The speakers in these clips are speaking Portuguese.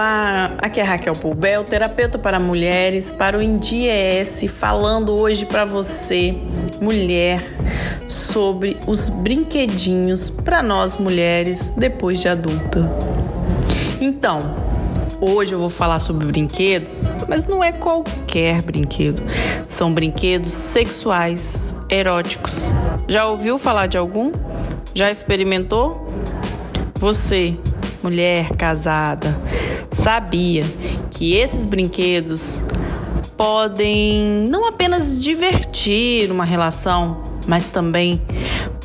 Olá, aqui é Raquel Pulbel, terapeuta para mulheres, para o INDIES, falando hoje para você, mulher, sobre os brinquedinhos para nós mulheres depois de adulta. Então, hoje eu vou falar sobre brinquedos, mas não é qualquer brinquedo. São brinquedos sexuais, eróticos. Já ouviu falar de algum? Já experimentou? Você, mulher casada, sabia que esses brinquedos podem não apenas divertir uma relação, mas também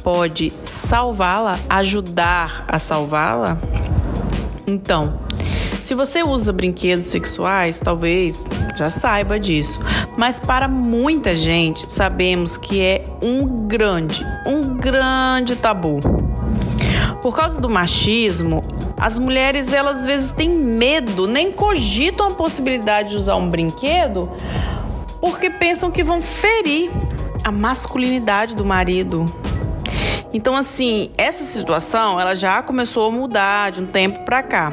pode salvá-la, ajudar a salvá-la? Então, se você usa brinquedos sexuais, talvez já saiba disso, mas para muita gente sabemos que é um grande, um grande tabu. Por causa do machismo, as mulheres, elas às vezes têm medo, nem cogitam a possibilidade de usar um brinquedo, porque pensam que vão ferir a masculinidade do marido. Então, assim, essa situação ela já começou a mudar de um tempo para cá,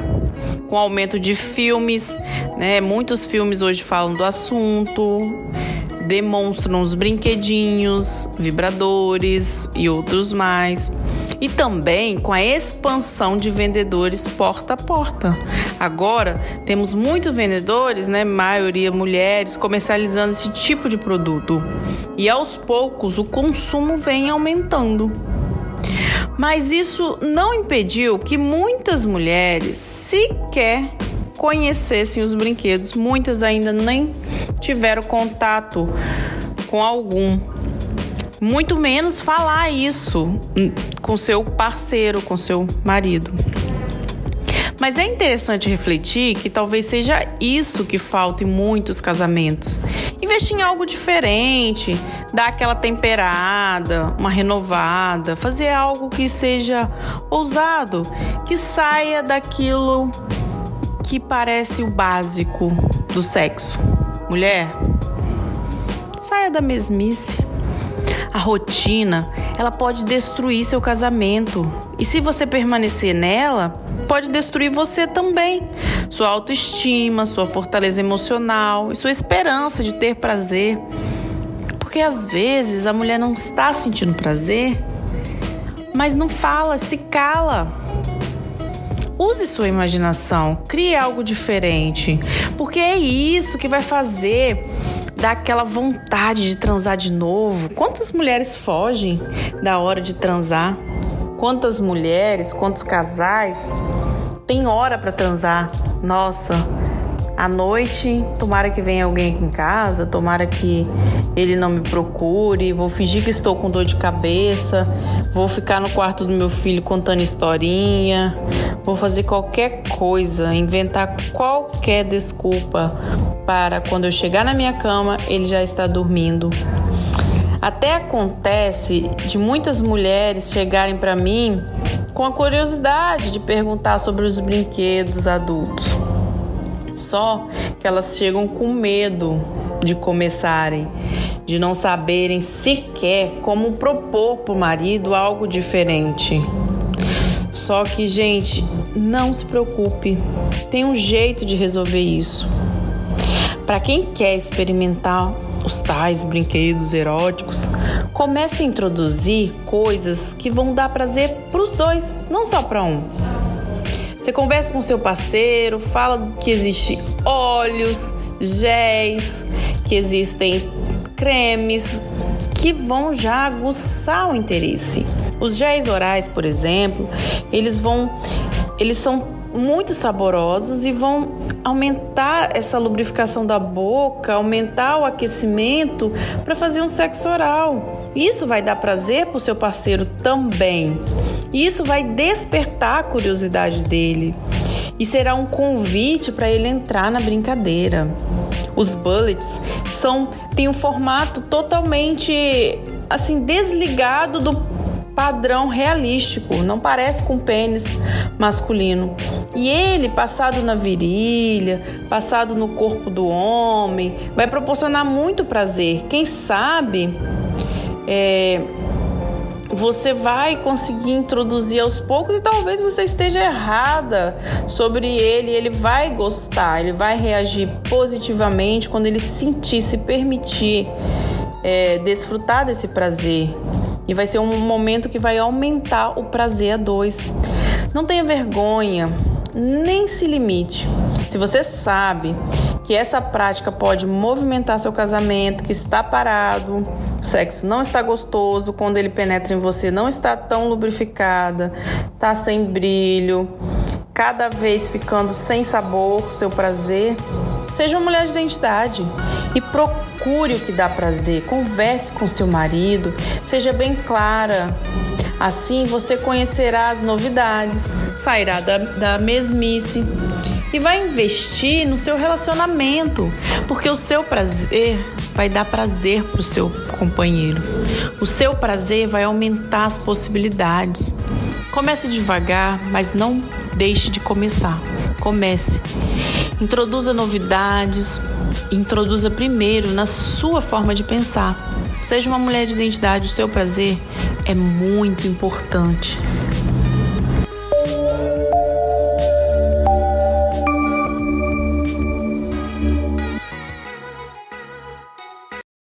com o aumento de filmes, né? Muitos filmes hoje falam do assunto, demonstram os brinquedinhos, vibradores e outros mais e também com a expansão de vendedores porta a porta. Agora temos muitos vendedores, né, maioria mulheres, comercializando esse tipo de produto e aos poucos o consumo vem aumentando. Mas isso não impediu que muitas mulheres sequer conhecessem os brinquedos, muitas ainda nem tiveram contato com algum muito menos falar isso com seu parceiro, com seu marido. Mas é interessante refletir que talvez seja isso que falta em muitos casamentos. Investir em algo diferente, dar aquela temperada, uma renovada, fazer algo que seja ousado, que saia daquilo que parece o básico do sexo. Mulher, saia da mesmice. A rotina, ela pode destruir seu casamento. E se você permanecer nela, pode destruir você também. Sua autoestima, sua fortaleza emocional e sua esperança de ter prazer. Porque às vezes a mulher não está sentindo prazer, mas não fala, se cala. Use sua imaginação, crie algo diferente, porque é isso que vai fazer dá aquela vontade de transar de novo. Quantas mulheres fogem da hora de transar? Quantas mulheres, quantos casais tem hora para transar? Nossa, à noite, tomara que venha alguém aqui em casa, tomara que ele não me procure, vou fingir que estou com dor de cabeça, vou ficar no quarto do meu filho contando historinha, vou fazer qualquer coisa, inventar qualquer desculpa para quando eu chegar na minha cama ele já está dormindo. Até acontece de muitas mulheres chegarem para mim com a curiosidade de perguntar sobre os brinquedos adultos. Só que elas chegam com medo de começarem, de não saberem sequer como propor para o marido algo diferente. Só que, gente, não se preocupe, tem um jeito de resolver isso. Para quem quer experimentar os tais brinquedos eróticos, comece a introduzir coisas que vão dar prazer para os dois, não só para um. Você conversa com seu parceiro, fala que existe óleos, géis, que existem cremes que vão já aguçar o interesse. Os géis orais, por exemplo, eles vão eles são muito saborosos e vão aumentar essa lubrificação da boca, aumentar o aquecimento para fazer um sexo oral. Isso vai dar prazer para o seu parceiro também. Isso vai despertar a curiosidade dele e será um convite para ele entrar na brincadeira. Os bullets são têm um formato totalmente assim desligado do padrão realístico, não parece com pênis masculino. E ele, passado na virilha, passado no corpo do homem, vai proporcionar muito prazer. Quem sabe é, você vai conseguir introduzir aos poucos e talvez você esteja errada sobre ele. Ele vai gostar, ele vai reagir positivamente quando ele sentir, se permitir é, desfrutar desse prazer. E vai ser um momento que vai aumentar o prazer a dois. Não tenha vergonha, nem se limite. Se você sabe que essa prática pode movimentar seu casamento, que está parado, o sexo não está gostoso, quando ele penetra em você não está tão lubrificada, está sem brilho, cada vez ficando sem sabor, seu prazer. Seja uma mulher de identidade e procure o que dá prazer. Converse com seu marido, seja bem clara. Assim você conhecerá as novidades, sairá da, da mesmice e vai investir no seu relacionamento, porque o seu prazer vai dar prazer para o seu companheiro. O seu prazer vai aumentar as possibilidades. Comece devagar, mas não deixe de começar. Comece. Introduza novidades, introduza primeiro na sua forma de pensar. Seja uma mulher de identidade, o seu prazer é muito importante.